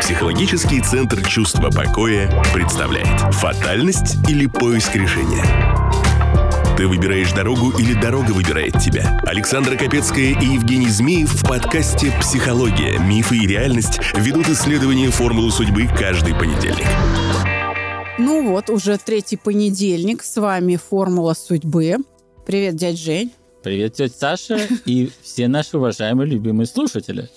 Психологический центр чувства покоя представляет «Фатальность или поиск решения?» Ты выбираешь дорогу или дорога выбирает тебя? Александра Капецкая и Евгений Змеев в подкасте «Психология. Мифы и реальность» ведут исследование формулы судьбы каждый понедельник. Ну вот, уже третий понедельник. С вами «Формула судьбы». Привет, дядь Жень. Привет, тетя Саша и все наши уважаемые любимые слушатели.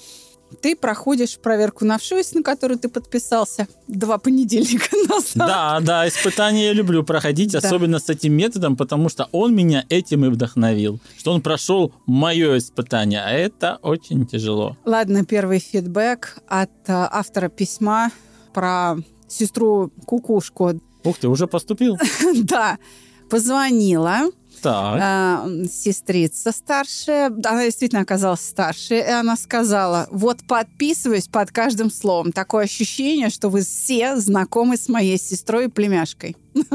Ты проходишь проверку на вшивость, на которую ты подписался два понедельника назад. Да, да, испытания я люблю проходить, да. особенно с этим методом, потому что он меня этим и вдохновил, что он прошел мое испытание, а это очень тяжело. Ладно, первый фидбэк от э, автора письма про сестру Кукушку. Ух ты, уже поступил? Да, позвонила, так. э, сестрица старшая, она действительно оказалась старше, и она сказала, вот подписываюсь под каждым словом. Такое ощущение, что вы все знакомы с моей сестрой и племяшкой.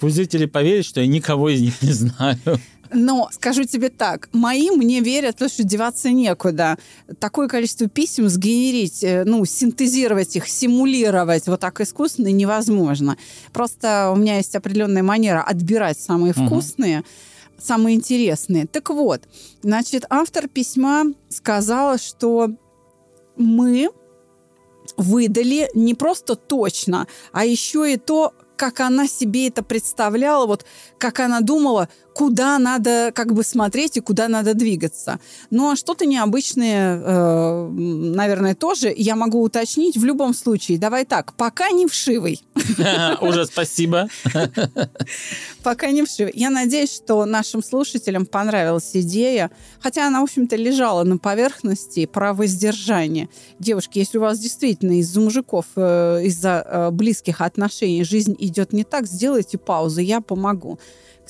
Пусть зрители поверят, что я никого из них не знаю. Но скажу тебе так, мои мне верят, потому что деваться некуда. Такое количество писем сгенерить, э, ну, синтезировать их, симулировать вот так искусственно невозможно. Просто у меня есть определенная манера отбирать самые вкусные, угу. самые интересные. Так вот, значит, автор письма сказала, что мы выдали не просто точно, а еще и то, как она себе это представляла, вот как она думала, куда надо как бы смотреть и куда надо двигаться. Ну а что-то необычное, э, наверное, тоже я могу уточнить в любом случае. Давай так, пока не вшивый. Уже спасибо. Пока не вшивый. Я надеюсь, что нашим слушателям понравилась идея, хотя она, в общем-то, лежала на поверхности про воздержание. Девушки, если у вас действительно из-за мужиков, э, из-за э, близких отношений жизнь идет не так, сделайте паузу, я помогу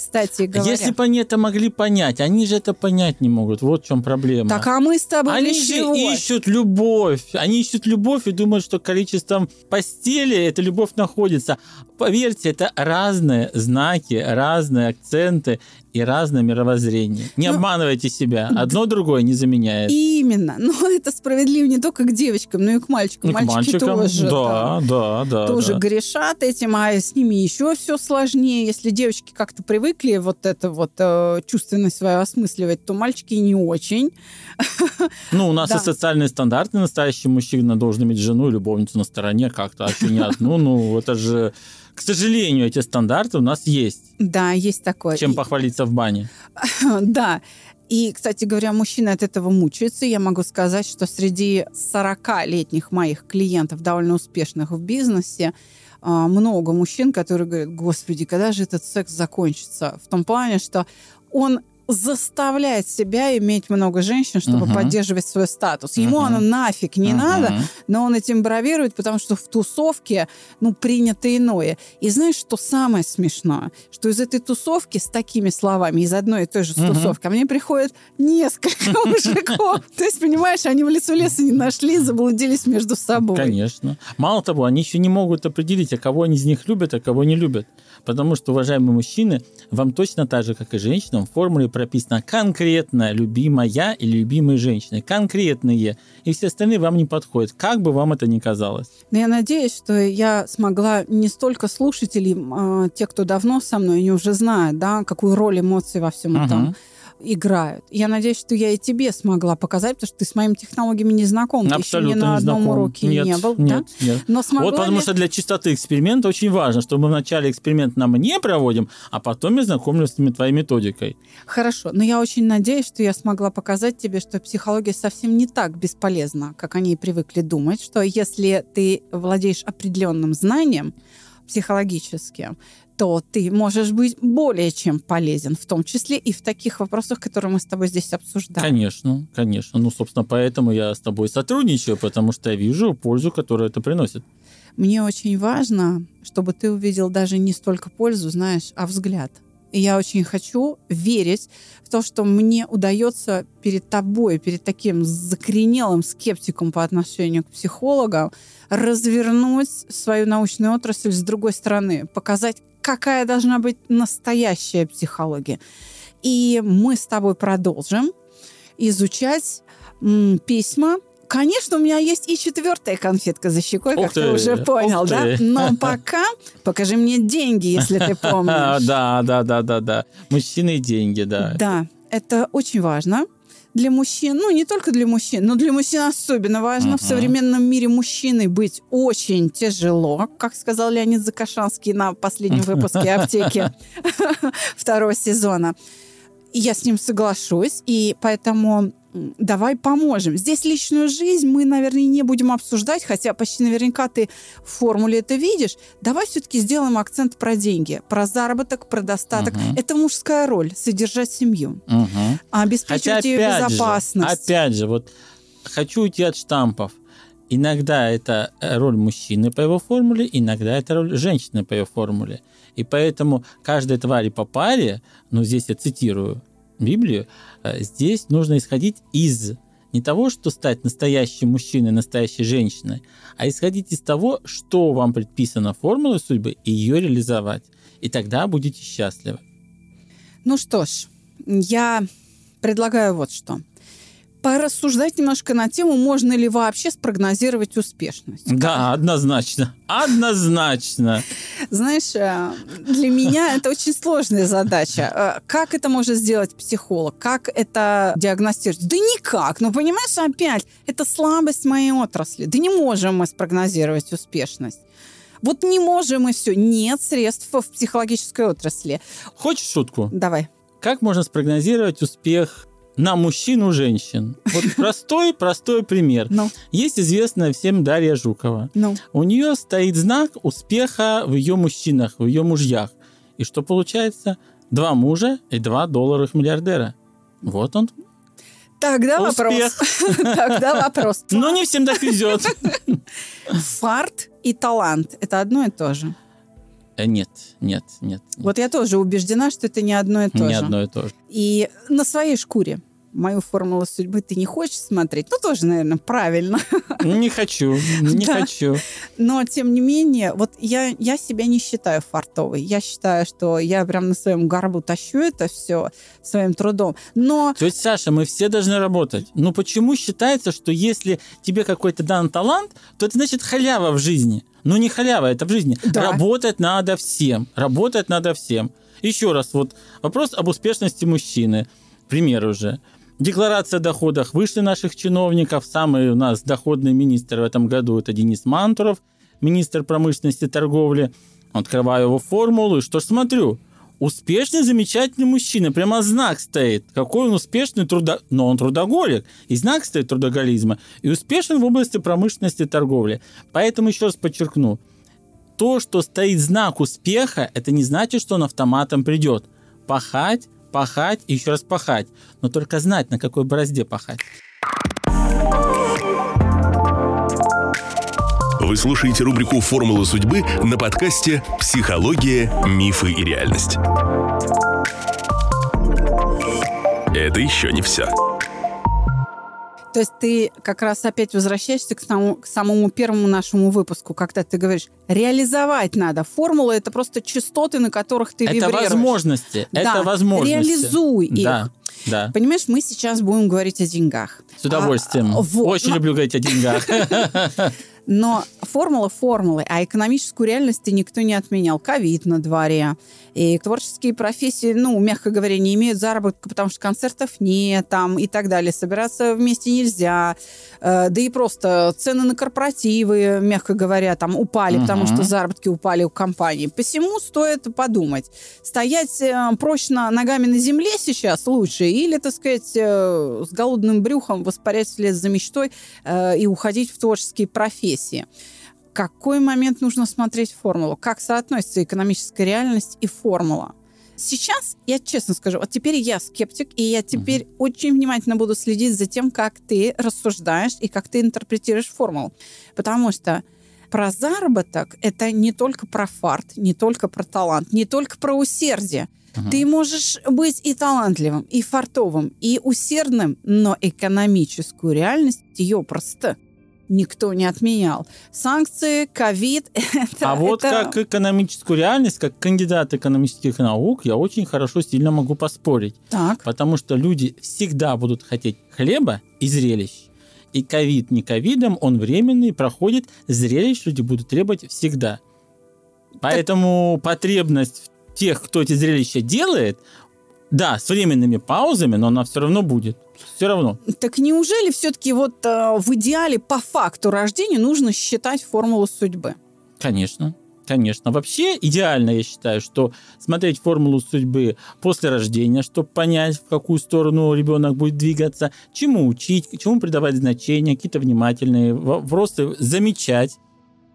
кстати говоря. Если бы они это могли понять, они же это понять не могут. Вот в чем проблема. Так, а мы с тобой Они же ищут любовь. Они ищут любовь и думают, что количеством постели эта любовь находится. Поверьте, это разные знаки, разные акценты и разное мировоззрение. Не ну, обманывайте себя. Одно другое не заменяет. Именно. Но это справедливо не только к девочкам, но и к мальчикам. И Мальчики к мальчикам, тоже, да, да, да, тоже да. грешат этим, а с ними еще все сложнее. Если девочки как-то привыкли вот это вот э, чувственность свою осмысливать, то мальчики не очень. Ну, у нас да. и социальные стандарты. Настоящий мужчина должен иметь жену и любовницу на стороне как-то, а еще не одну. Ну, это же к сожалению, эти стандарты у нас есть. Да, есть такое. Чем похвалиться в бане. Да. И, кстати говоря, мужчины от этого мучаются. Я могу сказать, что среди 40-летних моих клиентов, довольно успешных в бизнесе, много мужчин, которые говорят, господи, когда же этот секс закончится? В том плане, что он заставляет себя иметь много женщин, чтобы uh-huh. поддерживать свой статус. Ему uh-huh. оно нафиг не uh-huh. надо, но он этим бравирует, потому что в тусовке, ну, принято иное. И знаешь, что самое смешное? Что из этой тусовки с такими словами, из одной и той же uh-huh. тусовки, ко мне приходит несколько мужиков. То есть, понимаешь, они в лицо леса не нашли, заблудились между собой. Конечно. Мало того, они еще не могут определить, а кого они из них любят, а кого не любят. Потому что, уважаемые мужчины, вам точно так же, как и женщинам, в формуле прописано конкретно любимая или любимые женщины. Конкретные. И все остальные вам не подходят. Как бы вам это ни казалось. Но я надеюсь, что я смогла не столько слушателей, а, те, кто давно со мной, они уже знают, да, какую роль эмоций во всем этом uh-huh играют. Я надеюсь, что я и тебе смогла показать, потому что ты с моими технологиями не знаком. Ты Абсолютно еще ни на одном знаком. уроке нет, не был. Нет, да? нет. Но смогла вот потому ли... что для чистоты эксперимента очень важно, что мы вначале эксперимент нам не проводим, а потом я знакомлюсь с твоей методикой. Хорошо, но я очень надеюсь, что я смогла показать тебе, что психология совсем не так бесполезна, как они привыкли думать, что если ты владеешь определенным знанием, психологическим, то ты можешь быть более чем полезен, в том числе и в таких вопросах, которые мы с тобой здесь обсуждаем. Конечно, конечно. Ну, собственно, поэтому я с тобой сотрудничаю, потому что я вижу пользу, которую это приносит. Мне очень важно, чтобы ты увидел даже не столько пользу, знаешь, а взгляд. И я очень хочу верить в то, что мне удается перед тобой, перед таким закоренелым скептиком по отношению к психологам, развернуть свою научную отрасль с другой стороны, показать, какая должна быть настоящая психология. И мы с тобой продолжим изучать м, письма конечно, у меня есть и четвертая конфетка за щекой, Ух как ты, ты, уже понял, да? ты. Но пока покажи мне деньги, если ты помнишь. Да, да, да, да, да. Мужчины и деньги, да. Да, это очень важно для мужчин, ну не только для мужчин, но для мужчин особенно важно. В Мгм. современном мире мужчиной быть очень тяжело, как сказал Леонид Закашанский на последнем выпуске «Аптеки» второго сезона. Я с ним соглашусь, и поэтому давай поможем. Здесь личную жизнь мы, наверное, не будем обсуждать, хотя почти наверняка ты в формуле это видишь. Давай все-таки сделаем акцент про деньги, про заработок, про достаток. Мгм. Это мужская роль – содержать семью. Хотя обеспечивать ее опять же, безопасность. опять же, вот хочу уйти от штампов. Иногда это э, роль мужчины по его формуле, иногда это роль женщины по ее формуле. И поэтому каждой твари по паре, ну здесь я цитирую Библию, э, здесь нужно исходить из не того, что стать настоящим мужчиной, настоящей женщиной, а исходить из того, что вам предписано формулой судьбы, и ее реализовать. И тогда будете счастливы. Ну что ж, я предлагаю вот что. Порассуждать немножко на тему, можно ли вообще спрогнозировать успешность. Да, однозначно. Однозначно. Знаешь, э, для меня это очень сложная задача. Э, Как это может сделать психолог? Как это диагностировать? Да никак. Ну, понимаешь, опять, это слабость моей отрасли. Да не можем мы спрогнозировать успешность. Вот не можем и все. Нет средств в психологической отрасли. Хочешь шутку? Давай. Как можно спрогнозировать успех на мужчину женщин? Вот простой, простой пример. Ну, Есть известная всем Дарья Жукова. ну. У нее стоит знак успеха в ее мужчинах, в ее мужьях. И что получается? Два мужа и два долларовых миллиардера. Вот он. Тогда Успех. вопрос. Тогда вопрос. Но не всем так везет. Фарт и талант – это одно и то же. Э, Нет, нет, нет. Вот я тоже убеждена, что это не одно и то Не же. одно и то же. И на своей шкуре мою формулу судьбы ты не хочешь смотреть? Ну, тоже, наверное, правильно. Не хочу, не Да. хочу. Но, тем не менее, вот я, я себя не считаю фартовой. Я считаю, что я прям на своем горбу тащу это все своим трудом. Но То есть, Саша, мы все должны работать. Ну почему считается, что если тебе какой-то дан талант, то это значит халява в жизни? Ну не халява, это в жизни. Да. Работать надо всем. Работать надо всем. Еще раз, вот вопрос об успешности мужчины. Пример уже. Декларация о доходах вышли наших чиновников. Самый у нас доходный министр в этом году это Денис Мантуров, министр промышленности и торговли. Открываю его формулу, и что ж смотрю? Успешный, замечательный мужчина. Прямо знак стоит. Какой он успешный трудо... Но он трудоголик. И знак стоит трудоголизма. И успешен в области промышленности и торговли. Поэтому еще раз подчеркну. То, что стоит знак успеха, это не значит, что он автоматом придет. Пахать, пахать и еще раз пахать. Но только знать, на какой борозде пахать. Вы слушаете рубрику «Формула судьбы» на подкасте «Психология, мифы и реальность». Это еще не все. То есть ты как раз опять возвращаешься к самому, к самому первому нашему выпуску, когда ты говоришь, реализовать надо. Формула – это просто частоты, на которых ты Это вибрируешь. возможности. Да, это возможности. реализуй их. Да, да. Понимаешь, мы сейчас будем говорить о деньгах. С удовольствием. А, вот. Очень Но- люблю говорить о деньгах. Но формула формулы, а экономическую реальность никто не отменял. Ковид на дворе. И творческие профессии, ну, мягко говоря, не имеют заработка, потому что концертов нет там и так далее. Собираться вместе нельзя. Э, Да и просто цены на корпоративы, мягко говоря, там упали, потому Мгм. что заработки упали у компаний. Посему стоит подумать. Стоять э, прочно ногами на земле сейчас лучше или, так сказать, э, с голодным брюхом воспарять вслед за мечтой и уходить в творческие профессии. Какой момент нужно смотреть формулу? Как соотносится экономическая реальность и формула? Сейчас, я честно скажу, вот теперь я скептик, и я теперь очень внимательно буду следить за тем, как ты рассуждаешь и как ты интерпретируешь формулу. Потому что про заработок это не только про фарт, не только про талант, не только про усердие. Ты можешь быть и талантливым, и фартовым, и усердным, но экономическую реальность ее просто никто не отменял. Санкции, ковид. А вот это- как экономическую реальность, как кандидат экономических наук, я очень хорошо, сильно могу поспорить. Так, Потому что люди всегда будут хотеть хлеба и зрелищ. И ковид не ковидом, он временный, проходит, зрелищ люди будут требовать всегда. Поэтому так... потребность тех, кто эти зрелища делает, да, с временными паузами, но она все равно будет. Все равно. Так неужели все-таки вот э, в идеале по факту рождения нужно считать формулу судьбы? Конечно. Конечно. Вообще идеально, я считаю, что смотреть формулу судьбы после рождения, чтобы понять, в какую сторону ребенок будет двигаться, чему учить, чему придавать значение, какие-то внимательные вопросы замечать,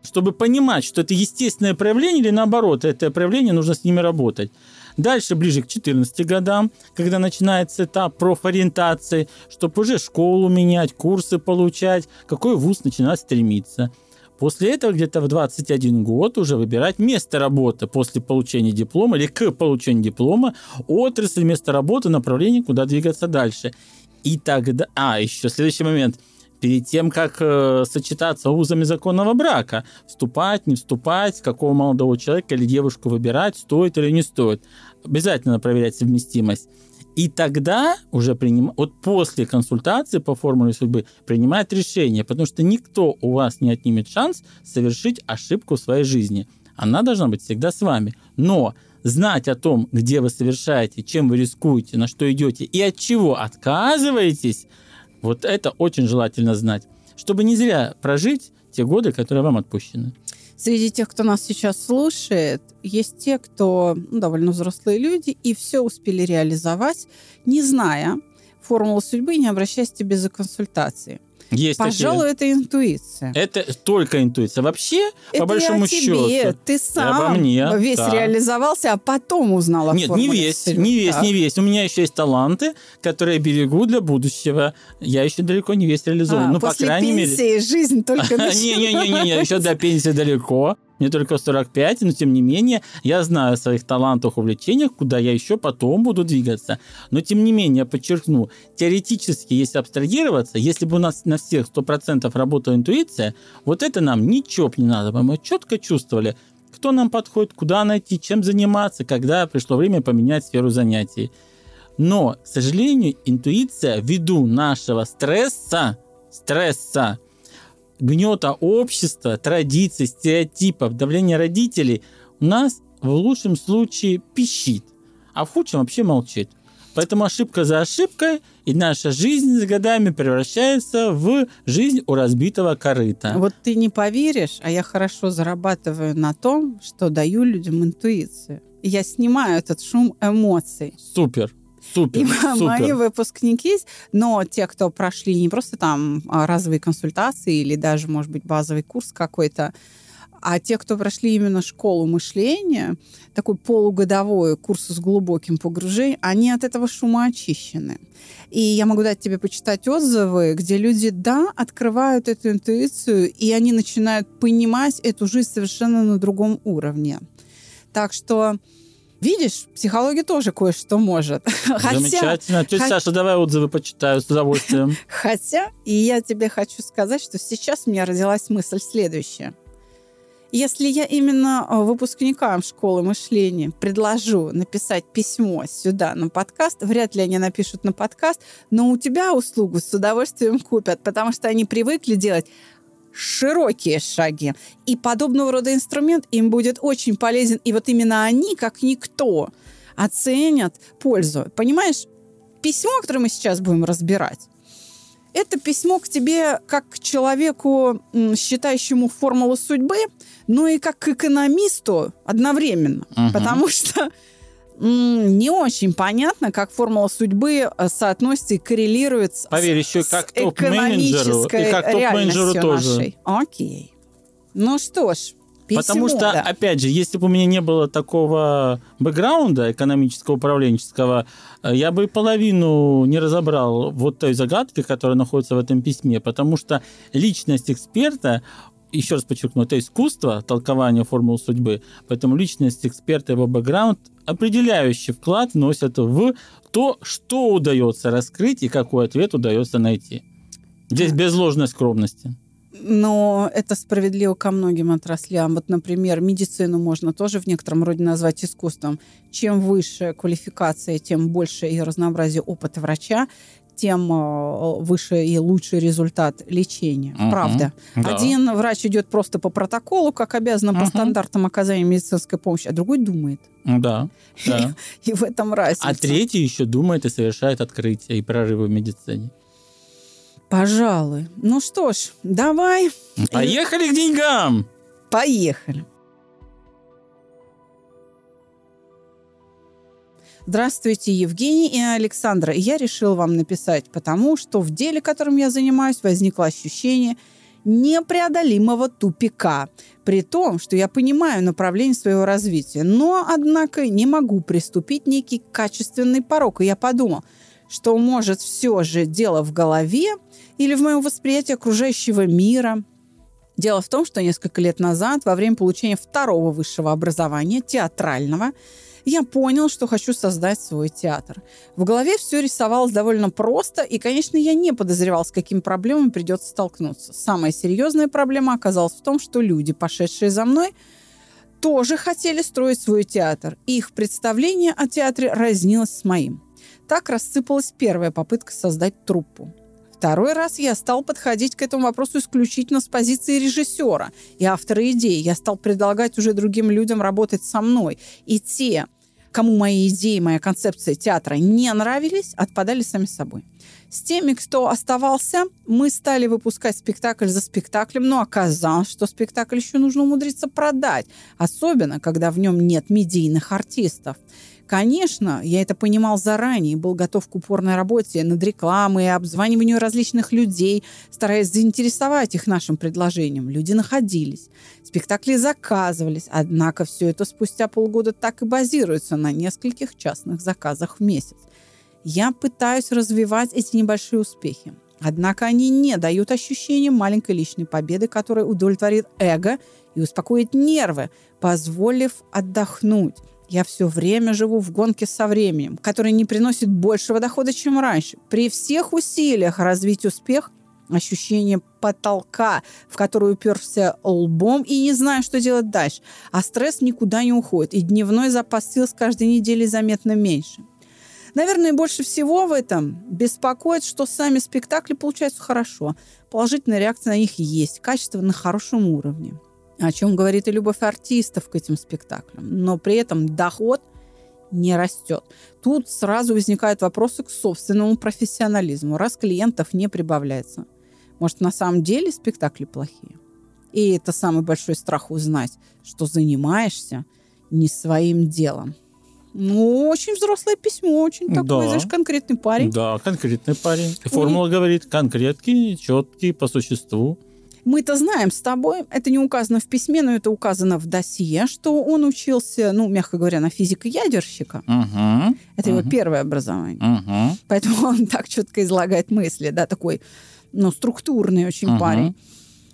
чтобы понимать, что это естественное проявление или наоборот, это проявление, нужно с ними работать. Дальше, ближе к 14 годам, когда начинается этап профориентации, чтобы уже школу менять, курсы получать, какой вуз начинать стремиться – После этого где-то в 21 год уже выбирать место работы после получения диплома или к получению диплома, отрасль, место работы, направление, куда двигаться дальше. И тогда... А, еще следующий момент. Перед тем, как э, сочетаться узами законного брака, вступать, не вступать, какого молодого человека или девушку выбирать, стоит или не стоит. Обязательно проверять совместимость. И тогда уже приним... вот после консультации по формуле судьбы принимает решение, потому что никто у вас не отнимет шанс совершить ошибку в своей жизни. Она должна быть всегда с вами. Но знать о том, где вы совершаете, чем вы рискуете, на что идете и от чего отказываетесь, вот это очень желательно знать, чтобы не зря прожить те годы, которые вам отпущены. Среди тех, кто нас сейчас слушает, есть те, кто ну, довольно взрослые люди и все успели реализовать, не зная формулу судьбы, не обращаясь к тебе за консультацией. Есть Пожалуй, такие. это интуиция. Это только интуиция. Вообще, это по большому тебе. счету. Ты сам обо мне, весь да. реализовался, а потом узнал о Нет, не весь, судьбы. не весь, не весь. У меня еще есть таланты, которые я берегу для будущего. Я еще далеко не весь реализован. А, ну, после по крайней пенсии мере. жизнь только Не-не-не, еще до пенсии далеко мне только 45, но тем не менее я знаю о своих талантах, увлечениях, куда я еще потом буду двигаться. Но тем не менее, подчеркну, теоретически, если абстрагироваться, если бы у нас на всех 100% работала интуиция, вот это нам ничего не надо, мы четко чувствовали, кто нам подходит, куда найти, чем заниматься, когда пришло время поменять сферу занятий. Но, к сожалению, интуиция ввиду нашего стресса, стресса, гнета общества, традиций, стереотипов, давления родителей у нас в лучшем случае пищит, а в худшем вообще молчит. Поэтому ошибка за ошибкой, и наша жизнь с годами превращается в жизнь у разбитого корыта. Вот ты не поверишь, а я хорошо зарабатываю на том, что даю людям интуицию. Я снимаю этот шум эмоций. Супер. Супер, и супер. мои выпускники, но те, кто прошли не просто там а, разовые консультации или даже, может быть, базовый курс какой-то, а те, кто прошли именно школу мышления, такой полугодовой курс с глубоким погружением, они от этого шума очищены. И я могу дать тебе почитать отзывы, где люди, да, открывают эту интуицию, и они начинают понимать эту жизнь совершенно на другом уровне. Так что Видишь, психология тоже кое-что может. Хотя, Замечательно. Тетя Саша, давай отзывы почитаю с удовольствием. Хотя, и я тебе хочу сказать, что сейчас у меня родилась мысль следующая. Если я именно э, выпускникам школы мышления предложу написать письмо сюда на подкаст, вряд ли они напишут на подкаст, но у тебя услугу с удовольствием купят, потому что они привыкли делать широкие шаги. И подобного рода инструмент им будет очень полезен. И вот именно они, как никто, оценят пользу. Понимаешь, письмо, которое мы сейчас будем разбирать, это письмо к тебе как к человеку, считающему формулу судьбы, но и как к экономисту одновременно. Угу. Потому что не очень понятно, как формула судьбы э, соотносится и коррелирует с Поверь, еще как топ-менеджеру и как топ-менеджеру тоже. Нашей. Окей. Ну что ж, Письмо, Потому что, да. опять же, если бы у меня не было такого бэкграунда экономического, управленческого, э, я бы половину не разобрал вот той загадки, которая находится в этом письме, потому что личность эксперта еще раз подчеркну, это искусство толкования формул судьбы, поэтому личность эксперта, его бэкграунд определяющий вклад вносят в то, что удается раскрыть и какой ответ удается найти. Здесь без ложной скромности. Но это справедливо ко многим отраслям. Вот, например, медицину можно тоже в некотором роде назвать искусством. Чем выше квалификация, тем больше и разнообразие опыта врача, тем э, выше и лучший результат лечения. Мгм. Правда. Да. Один врач идет просто по протоколу, как обязано по Мгм. стандартам оказания медицинской помощи, а другой думает. Да, да. И в этом разница. А третий еще думает и совершает открытия и прорывы в медицине. Пожалуй. Ну что ж, давай, Поехали к деньгам! поехали. Здравствуйте, Евгений и Александра. Я решил вам написать, потому что в деле, которым я занимаюсь, возникло ощущение непреодолимого тупика. При том, что я понимаю направление своего развития, но, однако, не могу приступить некий качественный порог. И я подумал, что, может, все же дело в голове или в моем восприятии окружающего мира. Дело в том, что несколько лет назад, во время получения второго высшего образования, театрального, я понял, что хочу создать свой театр. В голове все рисовалось довольно просто, и, конечно, я не подозревал, с какими проблемами придется столкнуться. Самая серьезная проблема оказалась в том, что люди, пошедшие за мной, тоже хотели строить свой театр. И их представление о театре разнилось с моим. Так рассыпалась первая попытка создать труппу. Второй раз я стал подходить к этому вопросу исключительно с позиции режиссера и автора идеи. Я стал предлагать уже другим людям работать со мной. И те, кому мои идеи, моя концепция театра не нравились, отпадали сами собой. С теми, кто оставался, мы стали выпускать спектакль за спектаклем, но оказалось, что спектакль еще нужно умудриться продать, особенно когда в нем нет медийных артистов. Конечно, я это понимал заранее был готов к упорной работе над рекламой обзваниванию различных людей, стараясь заинтересовать их нашим предложением. Люди находились, спектакли заказывались, однако все это спустя полгода так и базируется на нескольких частных заказах в месяц. Я пытаюсь развивать эти небольшие успехи. Однако они не дают ощущения маленькой личной победы, которая удовлетворит эго и успокоит нервы, позволив отдохнуть. Я все время живу в гонке со временем, который не приносит большего дохода, чем раньше. При всех усилиях развить успех ощущение потолка, в который уперся лбом и не знаю, что делать дальше. А стресс никуда не уходит, и дневной запас сил с каждой недели заметно меньше. Наверное, больше всего в этом беспокоит, что сами спектакли получаются хорошо. Положительная реакция на них есть, качество на хорошем уровне. О чем говорит и любовь артистов к этим спектаклям. Но при этом доход не растет. Тут сразу возникают вопросы к собственному профессионализму, раз клиентов не прибавляется. Может, на самом деле спектакли плохие? И это самый большой страх узнать, что занимаешься не своим делом. Ну, очень взрослое письмо, очень такой, Да. знаешь, конкретный парень. Да, конкретный парень. И Формула говорит конкретки, четкие, по существу. Мы-то знаем с тобой, это не указано в письме, но это указано в досье, что он учился, ну, мягко говоря, на физика-ядерщика. Угу. Это его первое образование. Угу. Поэтому он так четко излагает мысли, да, такой, ну, структурный очень Мгм. парень.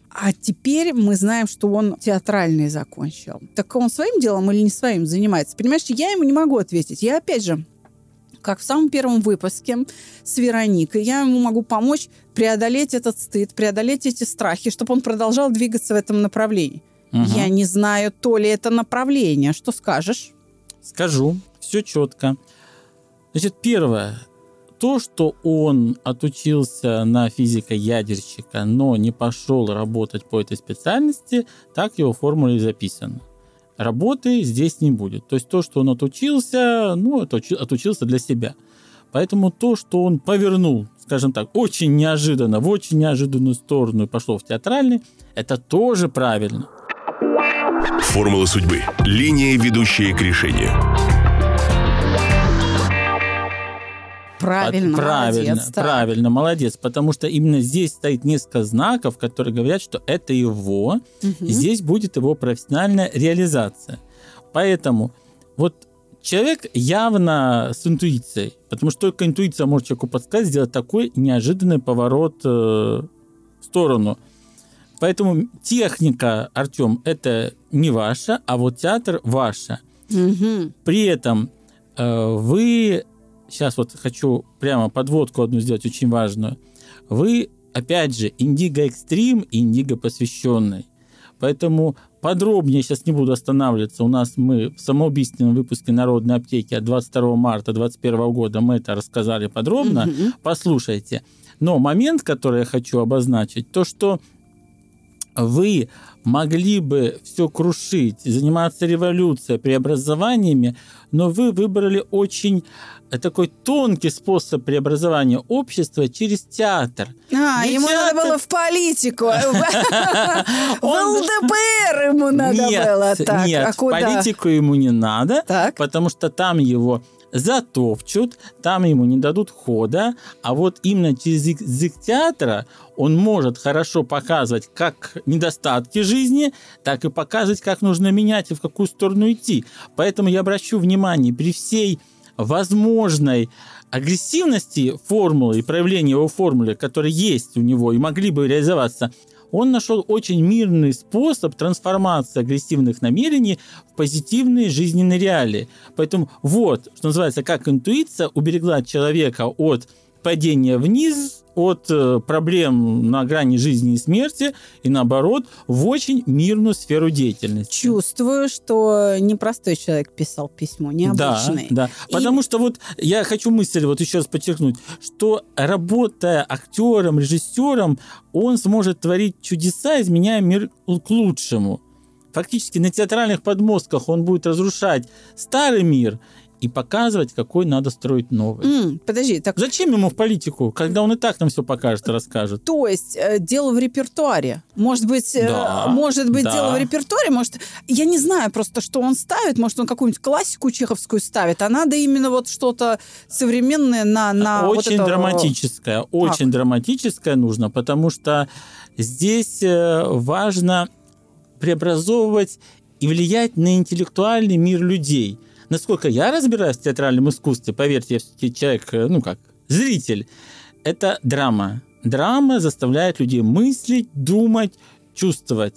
А теперь мы знаем, что он театральный закончил. Так он своим делом или не своим занимается? Понимаешь, я ему не могу ответить. Я, опять же, как в самом первом выпуске с Вероникой, я ему могу помочь преодолеть этот стыд, преодолеть эти страхи, чтобы он продолжал двигаться в этом направлении. Мгм. Я не знаю, то ли это направление. Что скажешь? Скажу, все четко. Значит, первое. То, что он отучился на физика-ядерщика, но не пошел работать по этой специальности, так его формуле и записано. Работы здесь не будет. То есть то, что он отучился, ну, это учи- отучился для себя. Поэтому то, что он повернул, скажем так, очень неожиданно, в очень неожиданную сторону и пошел в театральный, это тоже правильно. Формула судьбы. Линия, ведущая к решению. Правильно, правильно, молодец, так. правильно, молодец, потому что именно здесь стоит несколько знаков, которые говорят, что это его, и здесь будет его профессиональная реализация. Поэтому вот человек явно с интуицией, потому что только интуиция может человеку подсказать сделать такой неожиданный поворот э, в сторону. Поэтому техника, Артем, это не ваша, а вот театр ваша. Мгм. При этом э, вы, сейчас вот хочу прямо подводку одну сделать очень важную, вы, опять же, индиго экстрим индиго посвященный. Поэтому подробнее сейчас не буду останавливаться. У нас мы в самоубийственном выпуске Народной аптеки от 22 марта 2021 года мы это рассказали подробно. Послушайте. Но момент, который я хочу обозначить, то, что вы могли бы все крушить, заниматься революцией, преобразованиями, но вы выбрали очень э, такой тонкий способ преобразования общества через театр. А, Ведь ему надо театр- было в политику. В ЛДПР ему надо было. Так, нет, а политику ему не надо, потому что там его затопчут, там ему не дадут хода, а вот именно через язык- театра он может хорошо показывать как недостатки жизни, так и показывать, как нужно менять и в какую сторону идти. Поэтому я обращу внимание, при всей возможной агрессивности формулы и проявления его формулы, которые есть у него и могли бы реализоваться, он нашел очень мирный способ трансформации агрессивных намерений в позитивные жизненные реалии. Поэтому вот, что называется, как интуиция уберегла человека от падения вниз, от э, проблем на грани жизни и смерти, и наоборот, в очень мирную сферу деятельности. Чувствую, что непростой человек писал письмо, необычный. Да, да. И- Потому что вот я хочу мысль вот еще раз подчеркнуть, что работая актером, режиссером, он сможет творить чудеса, изменяя мир к лучшему. Фактически на театральных подмостках он будет разрушать старый мир и показывать, какой надо строить новый. М, Подожди, так Зачем ему в политику, когда он и так нам все покажет и расскажет? То есть э, дело в репертуаре. Может быть, э, Да, может быть да. дело в репертуаре. Может, я не знаю просто, что он ставит. Может, он какую-нибудь классику чеховскую ставит. А надо именно вот что-то современное на, на вот очень это- драматическое, очень драматическое нужно, потому что здесь э, важно преобразовывать и влиять на интеллектуальный мир людей. Насколько я разбираюсь в театральном искусстве, поверьте, я все-таки человек, э, ну как, зритель, это драма. Драма заставляет людей мыслить, думать, чувствовать.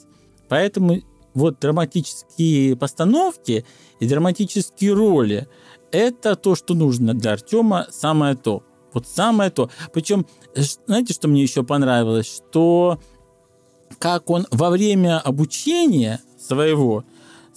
Поэтому вот драматические постановки и драматические роли – это то, что нужно для Артема, самое то. Вот самое то. Причем, э, знаете, что мне еще понравилось? Что как он во время обучения своего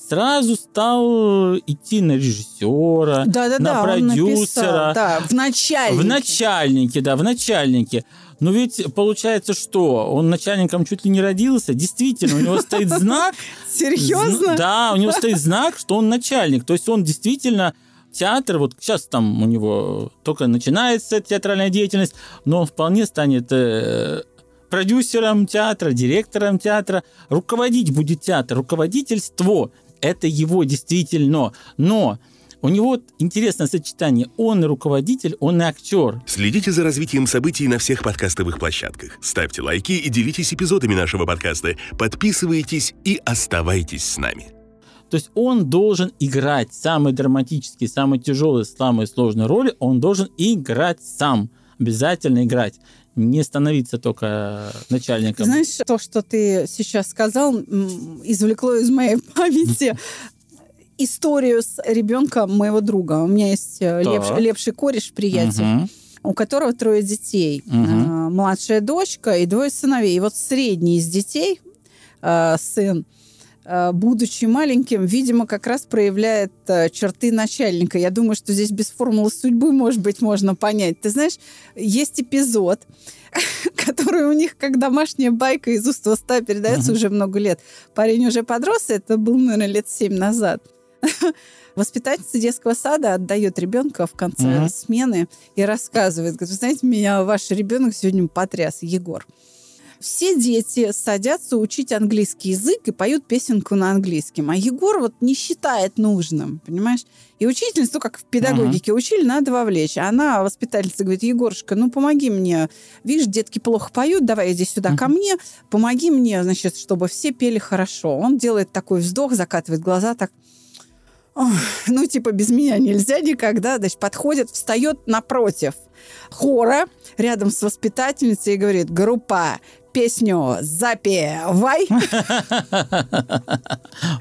сразу стал идти на режиссера, Да-да-да, на он написал, продюсера, да, в начальнике. в начальнике, да, в начальнике. Но ведь получается, что он начальником чуть ли не родился. Действительно, у него стоит знак. Серьезно? Зн- Да, у него стоит знак, что он начальник. То есть он действительно театр, вот сейчас там у него только начинается театральная деятельность, но он вполне станет э, продюсером театра, директором театра, руководить будет театр, руководительство – это его действительно. Но у него интересное сочетание. Он и руководитель, он и актер. Следите за развитием событий на всех подкастовых площадках. Ставьте лайки и делитесь эпизодами нашего подкаста. Подписывайтесь и оставайтесь с нами. То есть он должен играть самые драматические, самые тяжелые, самые сложные роли, он должен играть сам. Обязательно играть. Не становиться только начальником. Знаешь, то, что ты сейчас сказал, извлекло из моей памяти историю с ребенком моего друга. У меня есть э, Так. лепш- лепший кореш, приятель. Мгм. у которого трое детей. Э, Младшая дочка и двое сыновей. И вот средний из детей, э, сын, будучи маленьким, видимо, как раз проявляет э, черты начальника. Я думаю, что здесь без формулы судьбы, может быть, можно понять. Ты знаешь, есть эпизод, который у них как домашняя байка из уст в уста передается уже много лет. Парень уже подрос, это был, наверное, лет семь назад. Воспитательница детского сада отдает ребенка в конце смены и рассказывает, говорит, вы знаете, меня ваш ребенок сегодня потряс, Егор. Все дети садятся учить английский язык и поют песенку на английском. А Егор вот не считает нужным, понимаешь? И учительница, ну, как в педагогике, учили, надо вовлечь. А она, воспитательница, говорит, Егорушка, ну, помоги мне. Видишь, детки плохо поют, давай иди сюда ко мне, помоги мне, значит, чтобы все пели хорошо. Он делает такой вздох, закатывает глаза, так, «Ох, ну, типа, без меня нельзя никогда. Значит, подходит, встает напротив хора рядом с воспитательницей и говорит, группа, песню запевай.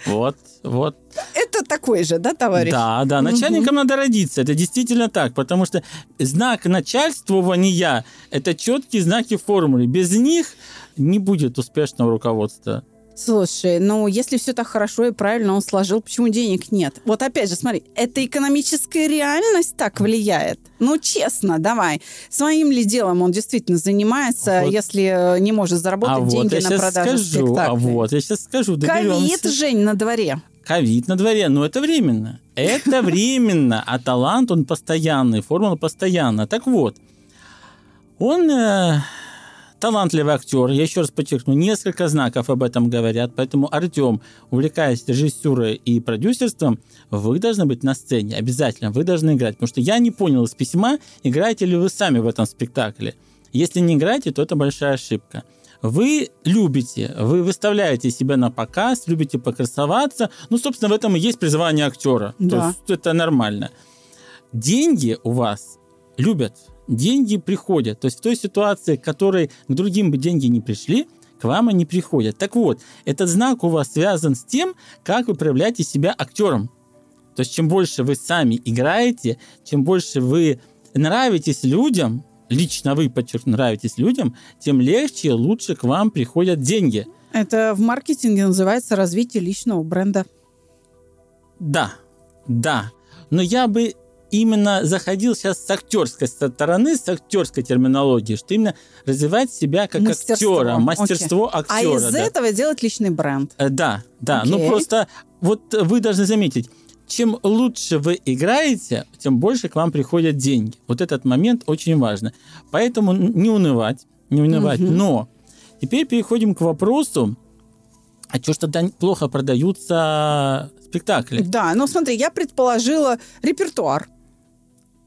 Вот, вот. Это такой же, да, товарищ? Да, да, начальником надо родиться. Это действительно так, потому что знак начальствования – это четкие знаки формулы. Без них не будет успешного руководства. Слушай, ну если все так хорошо и правильно он сложил, почему денег нет? Вот опять же, смотри, это экономическая реальность так влияет? Ну честно, давай. Своим ли делом он действительно занимается, вот. если не может заработать а деньги вот на продажу скажу, спектаклей? А вот, я сейчас скажу, Ковид, Жень, на дворе. Ковид на дворе, но это временно. Это временно, а талант, он постоянный, формула постоянная. Так вот, он э, талантливый актер, я еще раз подчеркну, несколько знаков об этом говорят, поэтому, Артем, увлекаясь режиссурой и продюсерством, вы должны быть на сцене, обязательно, вы должны играть, потому что я не понял из письма, играете ли вы сами в этом спектакле. Если не играете, то это большая ошибка. Вы любите, вы выставляете себя на показ, любите покрасоваться. Ну, собственно, в этом и есть призвание актера. Да. То есть это нормально. Деньги у вас любят деньги приходят. То есть в той ситуации, в которой к другим бы деньги не пришли, к вам они приходят. Так вот, этот знак у вас связан с тем, как вы проявляете себя актером. То есть чем больше вы сами играете, чем больше вы нравитесь людям, лично вы, подчеркну, нравитесь людям, тем легче и лучше к вам приходят деньги. Это в маркетинге называется развитие личного бренда. Да, да. Но я бы именно заходил сейчас с актерской стороны, с актерской терминологией, что именно развивать себя как мастерство. актера, мастерство Окей. актера. А из да. этого делать личный бренд. Э, да, да. Окей. Ну просто вот вы должны заметить, чем лучше вы играете, тем больше к вам приходят деньги. Вот этот момент очень важно. Поэтому не унывать, не унывать. Угу. Но теперь переходим к вопросу, а что ж тогда плохо продаются спектакли? Да, ну смотри, я предположила репертуар.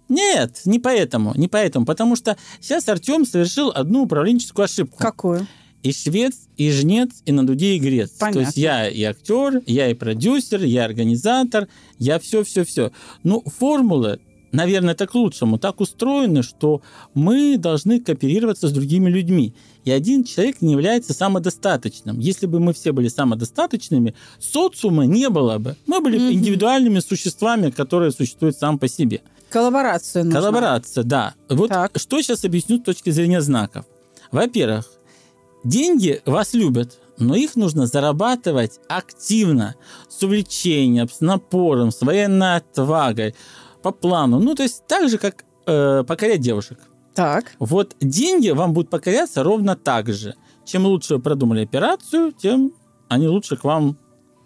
Нет, не поэтому, не поэтому, потому что сейчас Артем совершил одну управленческую ошибку. Какую? И швец, и жнец, и на дуде и грец. Понятно. То есть я и актер, я и продюсер, я организатор, я все-все-все. Ну, формулы, наверное, это к лучшему, так устроены, что мы должны кооперироваться с другими людьми. И один человек не является самодостаточным. Если бы мы все были самодостаточными, социума не было бы. Мы были угу. индивидуальными существами, которые существуют сам по себе. Коллаборация нужна. Коллаборация, да. Вот так. что сейчас объясню с точки зрения знаков. Во-первых, деньги вас любят, но их нужно зарабатывать активно, с увлечением, с напором, с военной отвагой, по плану. Ну, то есть так же, как э, покорять девушек. Так. Вот деньги вам будут покоряться ровно так же. Чем лучше вы продумали операцию, тем они лучше к вам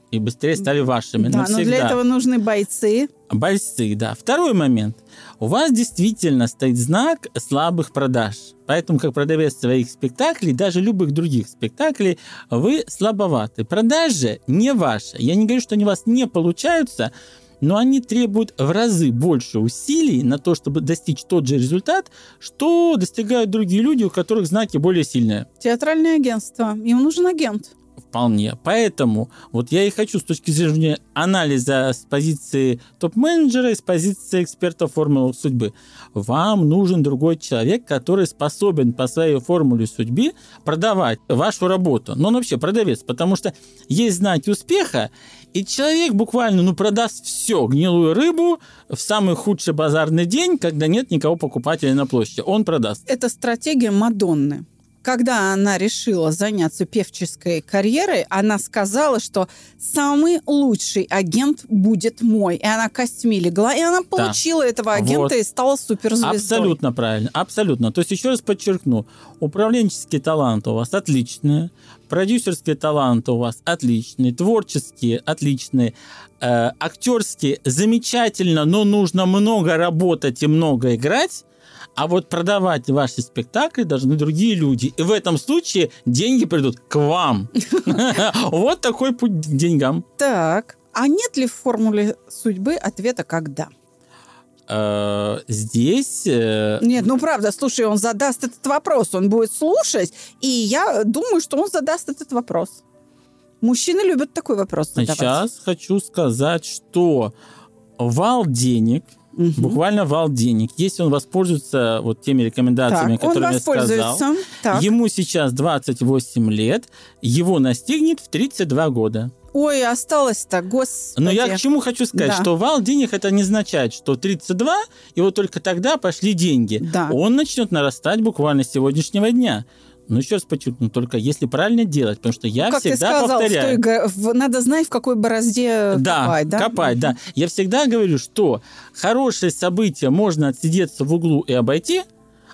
и быстрее стали вашими. Да, навсегда. но для этого нужны бойцы. Бойцы, да. Второй момент. У вас действительно стоит знак слабых продаж. Поэтому, как продавец своих спектаклей, даже любых других спектаклей, вы слабоваты. Продажи не ваши. Я не говорю, что они у вас не получаются, но они требуют в разы больше усилий на то, чтобы достичь тот же результат, что достигают другие люди, у которых знаки более сильные. Театральное агентство. Им нужен агент. Вполне. Поэтому вот я и хочу с точки зрения анализа с позиции топ-менеджера и с позиции эксперта формулы судьбы. Вам нужен другой человек, который способен по своей формуле судьбы продавать вашу работу. Но он вообще продавец, потому что есть знаки успеха, и человек буквально ну, продаст все, гнилую рыбу в самый худший базарный день, когда нет никого покупателя на площади. Он продаст. Это стратегия Мадонны когда она решила заняться певческой карьерой, она сказала, что самый лучший агент будет мой. И она костьми легла, и она получила да. этого агента вот. и стала суперзвездой. Абсолютно правильно, абсолютно. То есть еще раз подчеркну, управленческие таланты у вас отличные, продюсерские таланты у вас отличные, творческие отличные, э, актерские замечательно, но нужно много работать и много играть. А вот продавать ваши спектакли должны другие люди. И в этом случае деньги придут к вам. Вот такой путь к деньгам. Так, а нет ли в формуле судьбы ответа «когда»? Э, здесь... Э, нет, ну правда, слушай, он задаст этот вопрос, он будет слушать, и я думаю, что он задаст этот вопрос. Мужчины любят такой вопрос задавать. Сейчас хочу сказать, что вал денег – Угу. Буквально вал денег. Если он воспользуется вот теми рекомендациями, так, которыми я сказал, так. ему сейчас 28 лет, его настигнет в 32 года. Ой, осталось-то, господи. Но я к чему хочу сказать, да. что вал денег это не означает, что 32, и вот только тогда пошли деньги. Да. Он начнет нарастать буквально с сегодняшнего дня. Но еще раз подчеркну, только если правильно делать, потому что я Ну, как ты всегда сказал, повторяю. той в- надо знать, в какой борозде Да, копать, да? копать, да. Я всегда говорю, что хорошие события можно отсидеться в углу и обойти,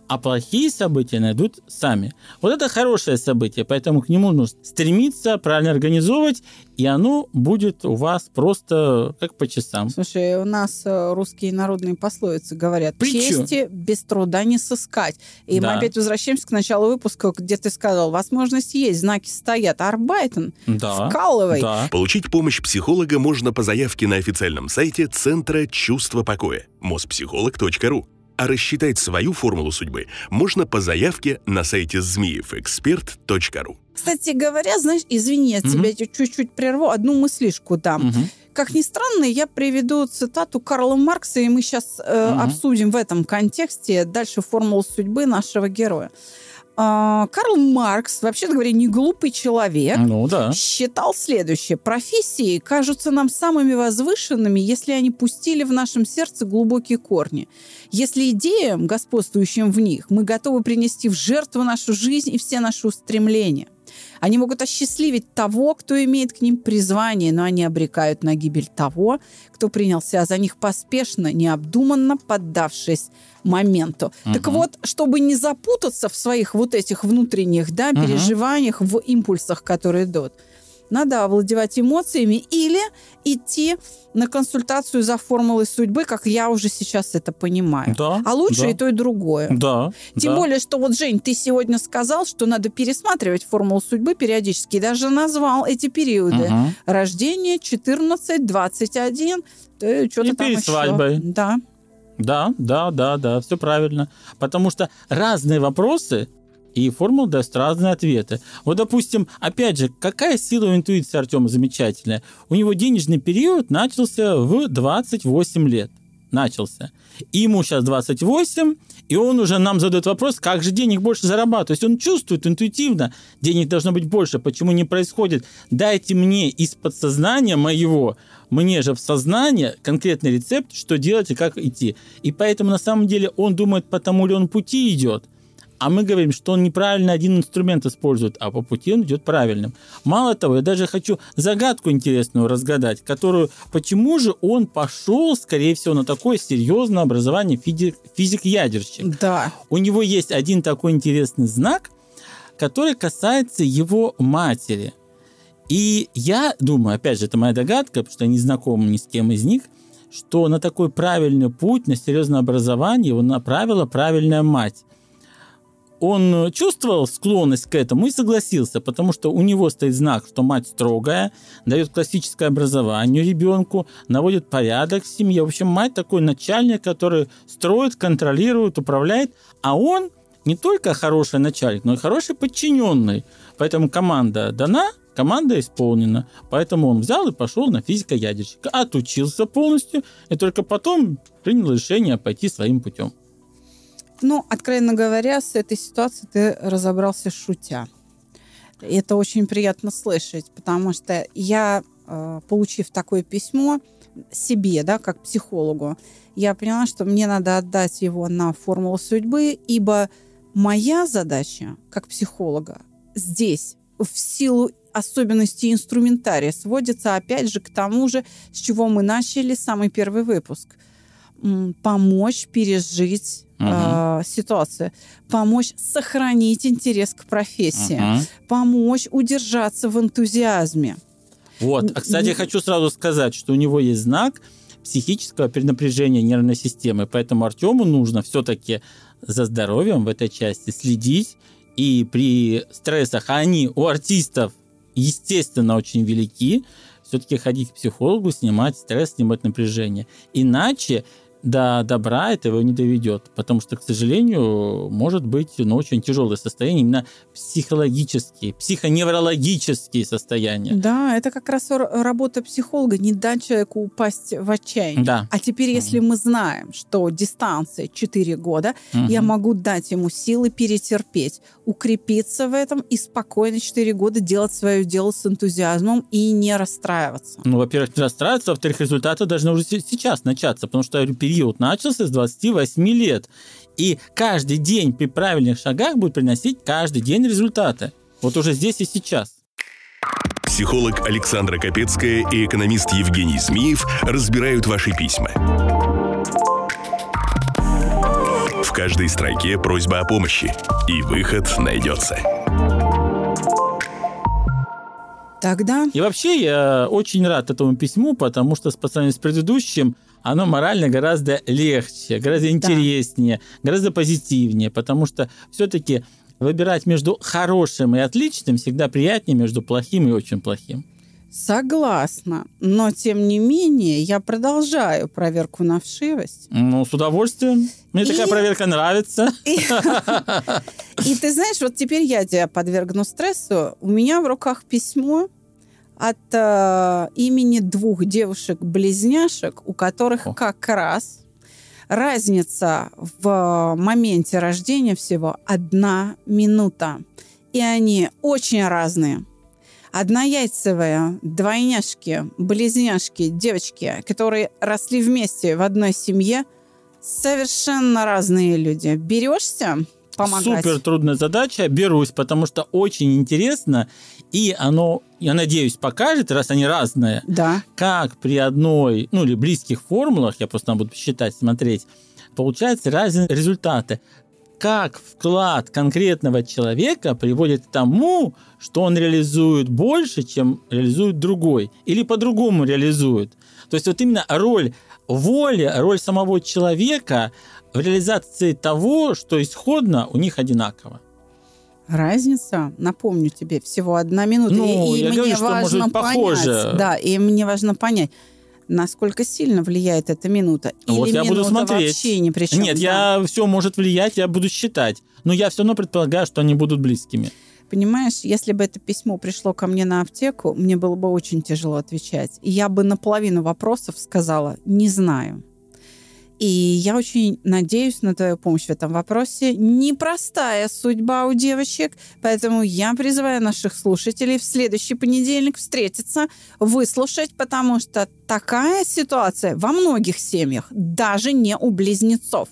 а плохие события найдут сами. Вот это хорошее событие, поэтому к нему нужно стремиться, правильно организовывать, и оно будет у вас просто как по часам. Слушай, у нас э, русские народные пословицы говорят, Притчу. чести без труда не сыскать. И мы Да. опять возвращаемся к началу выпуска, где ты сказал, возможность есть, знаки стоят, арбайтен, Да. вкалывай. Да. Получить помощь психолога можно по заявке на официальном сайте Центра чувства покоя mospsycholog.ru. А рассчитать свою формулу судьбы можно по заявке на сайте змеевэксперт.ру. Кстати говоря, знаешь, извини, я Мгм. тебя чуть-чуть прерву, одну мыслишку дам. Мгм. Как ни странно, я приведу цитату Карла Маркса, и мы сейчас Мгм. обсудим в этом контексте дальше формулу судьбы нашего героя. А, Карл Маркс, вообще-то говоря, не глупый человек, Ну да. считал следующее. Профессии кажутся нам самыми возвышенными, если они пустили в нашем сердце глубокие корни. Если идеям, господствующим в них, мы готовы принести в жертву нашу жизнь и все наши устремления. Они могут осчастливить того, кто имеет к ним призвание, но они обрекают на гибель того, кто принялся за них поспешно, необдуманно поддавшись моменту. Так Мгм. вот, чтобы не запутаться в своих вот этих внутренних да, Мгм. переживаниях, в импульсах, которые идут, надо овладевать эмоциями или идти на консультацию за формулой судьбы, как я уже сейчас это понимаю. Да. А лучше да. и то, и другое. Да. Тем да. более, что вот, Жень, ты сегодня сказал, что надо пересматривать формулу судьбы периодически. И даже назвал эти периоды. Мгм. Рождение 14, 21, что-то там перед еще. свадьбой. Да. Да, да, да, да, все правильно. Потому что разные вопросы и формула даст разные ответы. Вот, допустим, опять же, какая сила интуиции Артема замечательная. У него денежный период начался в 28 лет. Начался. Ему сейчас 28, и он уже нам задает вопрос, как же денег больше зарабатывать. То есть он чувствует интуитивно, денег должно быть больше. Почему не происходит? Дайте мне из подсознания моего, мне же в сознание конкретный рецепт, что делать и как идти. И поэтому на самом деле он думает, по тому ли он пути идет, а мы говорим, что он неправильно один инструмент использует, а по пути он идет правильным. Мало того, я даже хочу загадку интересную разгадать, которую, почему же он пошел, скорее всего, на такое серьезное образование физик- физик-ядерщик. Да. У него есть один такой интересный знак, который касается его матери. И я думаю, опять же, это моя догадка, потому что я не знаком ни с кем из них, что на такой правильный путь, на серьезное образование его направила правильная мать. Он чувствовал склонность к этому и согласился, потому что у него стоит знак, что мать строгая, дает классическое образование ребенку, наводит порядок в семье. В общем, мать такой начальник, который строит, контролирует, управляет, а он не только хороший начальник, но и хороший подчиненный. Поэтому команда дана, команда исполнена. Поэтому он взял и пошел на физико-ядерщика, отучился полностью, и только потом принял решение пойти своим путем. Ну, откровенно говоря, с этой ситуацией ты разобрался шутя. Это очень приятно слышать, потому что я, э, получив такое письмо себе, да, как психологу, я поняла, что мне надо отдать его на формулу судьбы, ибо моя задача как психолога здесь, в силу особенностей инструментария, сводится опять же к тому же, с чего мы начали самый первый выпуск. Помочь пережить Мгм. э, ситуацию, помочь сохранить интерес к профессии, Мгм. помочь удержаться в энтузиазме. Вот. А, кстати, я хочу сразу сказать, что у него есть знак психического перенапряжения нервной системы, поэтому Артему нужно все-таки за здоровьем в этой части следить, и при стрессах, а они у артистов, естественно, очень велики, все-таки ходить к психологу, снимать стресс, снимать напряжение. Иначе до добра это его не доведет, потому что, к сожалению, может быть ну, очень тяжелое состояние, именно психологические, психоневрологические состояния. Да, это как раз работа психолога, не дать человеку упасть в отчаяние. Да. А теперь, если мы знаем, что дистанция 4 года, я Мгм. могу дать ему силы перетерпеть, укрепиться в этом и спокойно 4 года делать свое дело с энтузиазмом и не расстраиваться. Ну, во-первых, не расстраиваться, во-вторых, результаты должны уже се- сейчас начаться, потому что я период начался с 28 лет. И каждый день при правильных шагах будет приносить каждый день результаты. Вот уже здесь и сейчас. Психолог Александра Капецкая и экономист Евгений Змеев разбирают ваши письма. В каждой строке просьба о помощи, и выход найдется. Тогда И вообще я очень рад этому письму, потому что по сравнению с предыдущим оно морально гораздо легче, гораздо интереснее, гораздо позитивнее, потому что все-таки выбирать между хорошим и отличным всегда приятнее между плохим и очень плохим. Согласна. Но, тем не менее, я продолжаю проверку на вшивость. Ну, с удовольствием. Мне И- такая проверка нравится. И, и ты знаешь, вот теперь я тебя подвергну стрессу. У меня в руках письмо от э, имени двух девушек-близняшек, у которых О. как раз разница в моменте рождения всего одна минута. И они очень разные. Однояйцевые, двойняшки, близняшки, девочки, которые росли вместе в одной семье, совершенно разные люди. Берешься помогать? Супер трудная задача. Берусь, потому что очень интересно. И оно, я надеюсь, покажет, раз они разные, Да. как при одной, ну или близких формулах, я просто буду считать, смотреть, получаются разные результаты. Как вклад конкретного человека приводит к тому, что он реализует больше, чем реализует другой, или по-другому реализует. То есть вот именно роль воли, роль самого человека в реализации того, что исходно у них одинаково. Разница, напомню тебе, всего одна минута. Ну, и, и я мне говорю, что, важно может, понять, похоже. да, и мне важно понять, насколько сильно влияет эта минута. Вот Или я буду смотреть. вообще ни при чем. Нет, да. я все может влиять, я буду считать. Но я все равно предполагаю, что они будут близкими. Понимаешь, если бы это письмо пришло ко мне на аптеку, мне было бы очень тяжело отвечать. И я бы наполовину вопросов сказала «не знаю». И я очень надеюсь на твою помощь в этом вопросе. Непростая судьба у девочек, поэтому я призываю наших слушателей в следующий понедельник встретиться, выслушать, потому что такая ситуация во многих семьях, даже не у близнецов.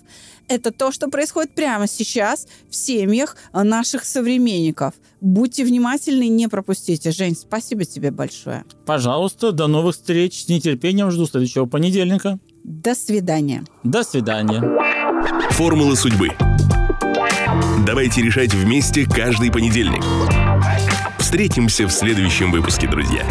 Это то, что происходит прямо сейчас в семьях наших современников. Будьте внимательны, не пропустите. Жень, спасибо тебе большое. Пожалуйста, до новых встреч. С нетерпением жду следующего понедельника. До свидания. До свидания. Формула судьбы. Давайте решать вместе каждый понедельник. Встретимся в следующем выпуске, друзья.